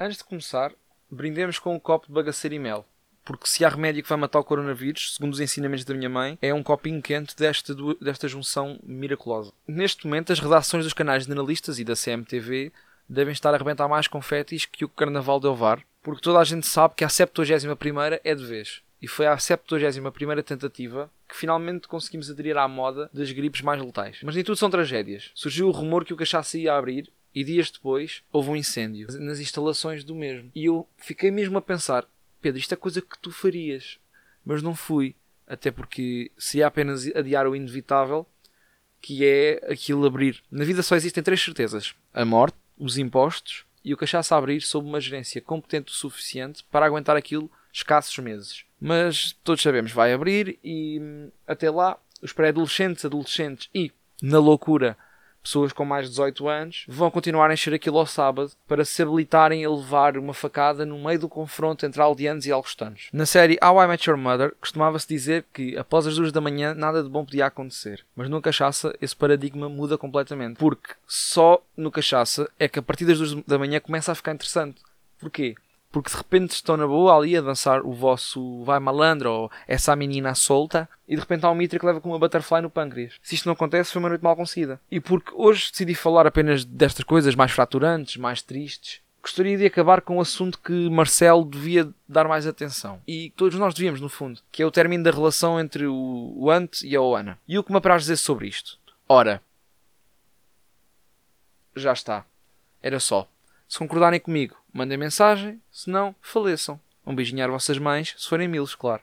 antes de começar, brindemos com um copo de bagaceiro e mel. Porque se há remédio que vai matar o coronavírus, segundo os ensinamentos da minha mãe, é um copinho quente desta, desta junção miraculosa. Neste momento, as redações dos canais generalistas e da CMTV devem estar a arrebentar mais confetis que o Carnaval de Ovar, porque toda a gente sabe que a 71 é de vez. E foi a 71 tentativa que finalmente conseguimos aderir à moda das gripes mais letais. Mas nem tudo são tragédias. Surgiu o rumor que o cachaça ia abrir e dias depois houve um incêndio nas instalações do mesmo. E eu fiquei mesmo a pensar: Pedro, isto é coisa que tu farias. Mas não fui. Até porque seria apenas adiar o inevitável, que é aquilo abrir. Na vida só existem três certezas: a morte, os impostos e o cachaça abrir sob uma gerência competente o suficiente para aguentar aquilo escassos meses. Mas todos sabemos, vai abrir e hum, até lá os pré-adolescentes, adolescentes e, na loucura, pessoas com mais de 18 anos vão continuar a encher aquilo ao sábado para se habilitarem a levar uma facada no meio do confronto entre aldeanos e algostanos. Na série How I Met Your Mother costumava-se dizer que após as duas da manhã nada de bom podia acontecer, mas no Cachaça esse paradigma muda completamente, porque só no Cachaça é que a partir das duas da manhã começa a ficar interessante. Porquê? Porque de repente estão na boa ali a dançar o vosso vai malandro ou essa menina solta e de repente há um mitra que leva com uma butterfly no pâncreas. Se isto não acontece, foi uma noite mal conseguida. E porque hoje decidi falar apenas destas coisas mais fraturantes, mais tristes, gostaria de acabar com um assunto que Marcelo devia dar mais atenção. E todos nós devíamos, no fundo, que é o término da relação entre o Ant e a Oana. E o que me apraz dizer sobre isto? Ora, já está. Era só. Se concordarem comigo, mandem mensagem, se não, faleçam. Um beijinho vossas mães, se forem milos, claro.